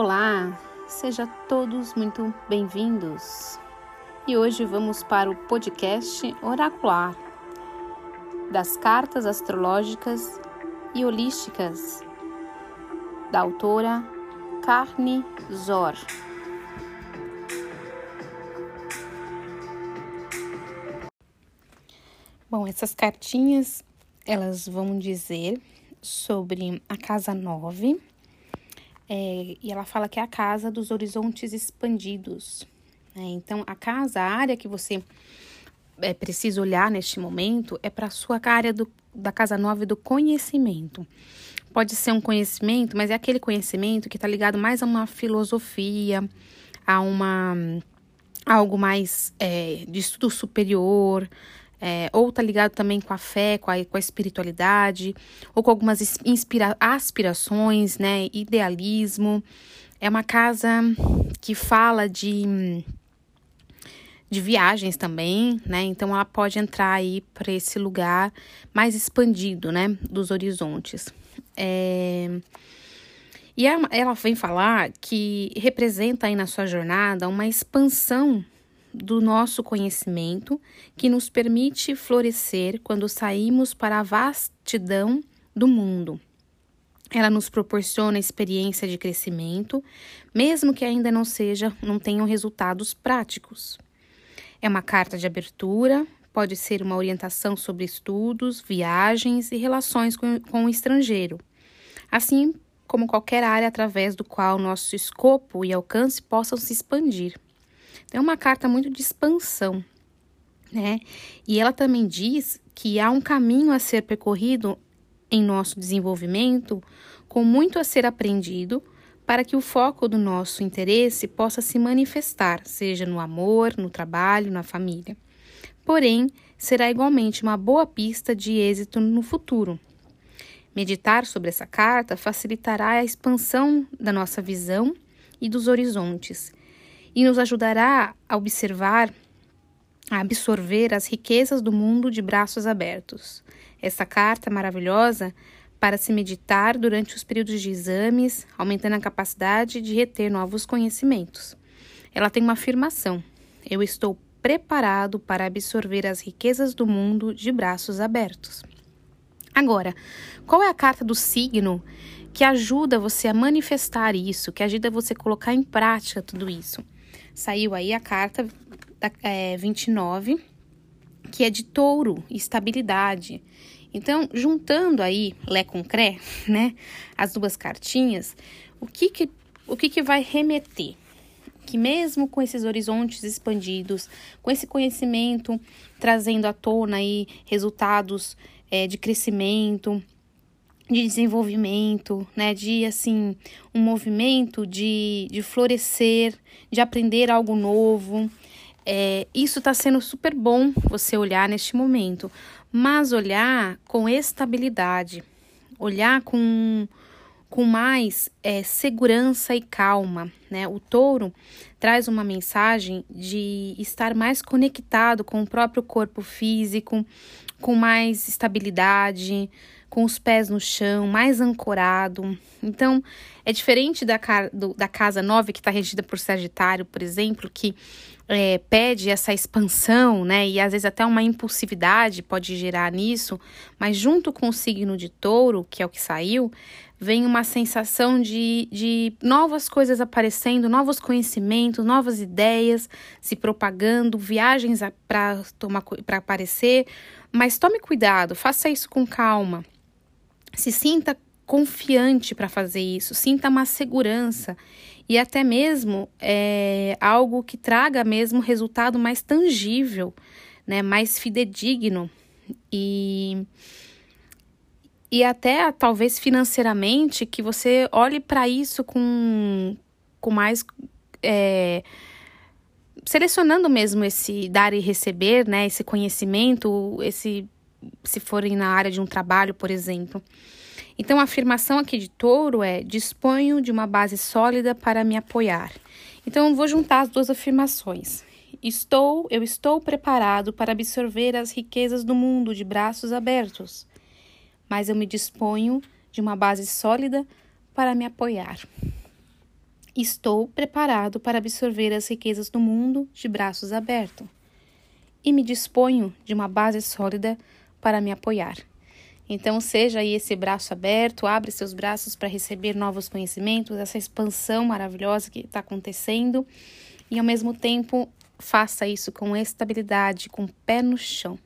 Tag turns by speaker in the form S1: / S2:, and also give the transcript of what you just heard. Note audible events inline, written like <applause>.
S1: Olá, sejam todos muito bem-vindos. E hoje vamos para o podcast oracular das cartas astrológicas e holísticas da autora Carne Zor. Bom, essas cartinhas elas vão dizer sobre a casa 9 é, e ela fala que é a casa dos horizontes expandidos. Né? Então, a casa, a área que você é, precisa olhar neste momento é para a sua área do, da casa 9 do conhecimento. Pode ser um conhecimento, mas é aquele conhecimento que está ligado mais a uma filosofia, a uma a algo mais é, de estudo superior, é, ou tá ligado também com a fé, com a, com a espiritualidade, ou com algumas inspira aspirações, né? Idealismo. É uma casa que fala de, de viagens também, né? Então ela pode entrar aí para esse lugar mais expandido, né? Dos horizontes. É... E ela vem falar que representa aí na sua jornada uma expansão do nosso conhecimento que nos permite florescer quando saímos para a vastidão do mundo. Ela nos proporciona experiência de crescimento, mesmo que ainda não seja, não tenham resultados práticos. É uma carta de abertura, pode ser uma orientação sobre estudos, viagens e relações com, com o estrangeiro, assim como qualquer área através do qual nosso escopo e alcance possam se expandir. É uma carta muito de expansão, né? E ela também diz que há um caminho a ser percorrido em nosso desenvolvimento, com muito a ser aprendido, para que o foco do nosso interesse possa se manifestar, seja no amor, no trabalho, na família. Porém, será igualmente uma boa pista de êxito no futuro. Meditar sobre essa carta facilitará a expansão da nossa visão e dos horizontes, e nos ajudará a observar, a absorver as riquezas do mundo de braços abertos. Essa carta maravilhosa para se meditar durante os períodos de exames, aumentando a capacidade de reter novos conhecimentos. Ela tem uma afirmação: Eu estou preparado para absorver as riquezas do mundo de braços abertos. Agora, qual é a carta do signo que ajuda você a manifestar isso, que ajuda você a colocar em prática tudo isso? Saiu aí a carta da, é, 29, que é de touro, estabilidade. Então, juntando aí Lé com Cré, <laughs> né, as duas cartinhas, o que que, o que, que vai remeter? Que mesmo com esses horizontes expandidos, com esse conhecimento trazendo à tona aí resultados é, de crescimento, de desenvolvimento, né, de assim, um movimento de, de florescer, de aprender algo novo. É, isso está sendo super bom você olhar neste momento, mas olhar com estabilidade, olhar com, com mais é, segurança e calma. Né? O touro traz uma mensagem de estar mais conectado com o próprio corpo físico, com mais estabilidade, com os pés no chão, mais ancorado. Então, é diferente da, do, da casa 9, que está regida por Sagitário, por exemplo, que é, pede essa expansão, né? E às vezes até uma impulsividade pode gerar nisso, mas junto com o signo de touro, que é o que saiu, vem uma sensação de, de novas coisas aparecendo, novos conhecimentos, novas ideias se propagando, viagens para aparecer. Mas tome cuidado, faça isso com calma. Se sinta confiante para fazer isso, sinta uma segurança. E até mesmo é, algo que traga mesmo resultado mais tangível, né, mais fidedigno. E e até talvez financeiramente que você olhe para isso com, com mais é, selecionando mesmo esse dar e receber, né, esse conhecimento, esse se forem na área de um trabalho, por exemplo. Então, a afirmação aqui de touro é: disponho de uma base sólida para me apoiar. Então, vou juntar as duas afirmações. Estou, eu estou preparado para absorver as riquezas do mundo de braços abertos, mas eu me disponho de uma base sólida para me apoiar. Estou preparado para absorver as riquezas do mundo de braços abertos e me disponho de uma base sólida para me apoiar. Então, seja aí esse braço aberto, abre seus braços para receber novos conhecimentos, essa expansão maravilhosa que está acontecendo, e ao mesmo tempo faça isso com estabilidade, com o pé no chão.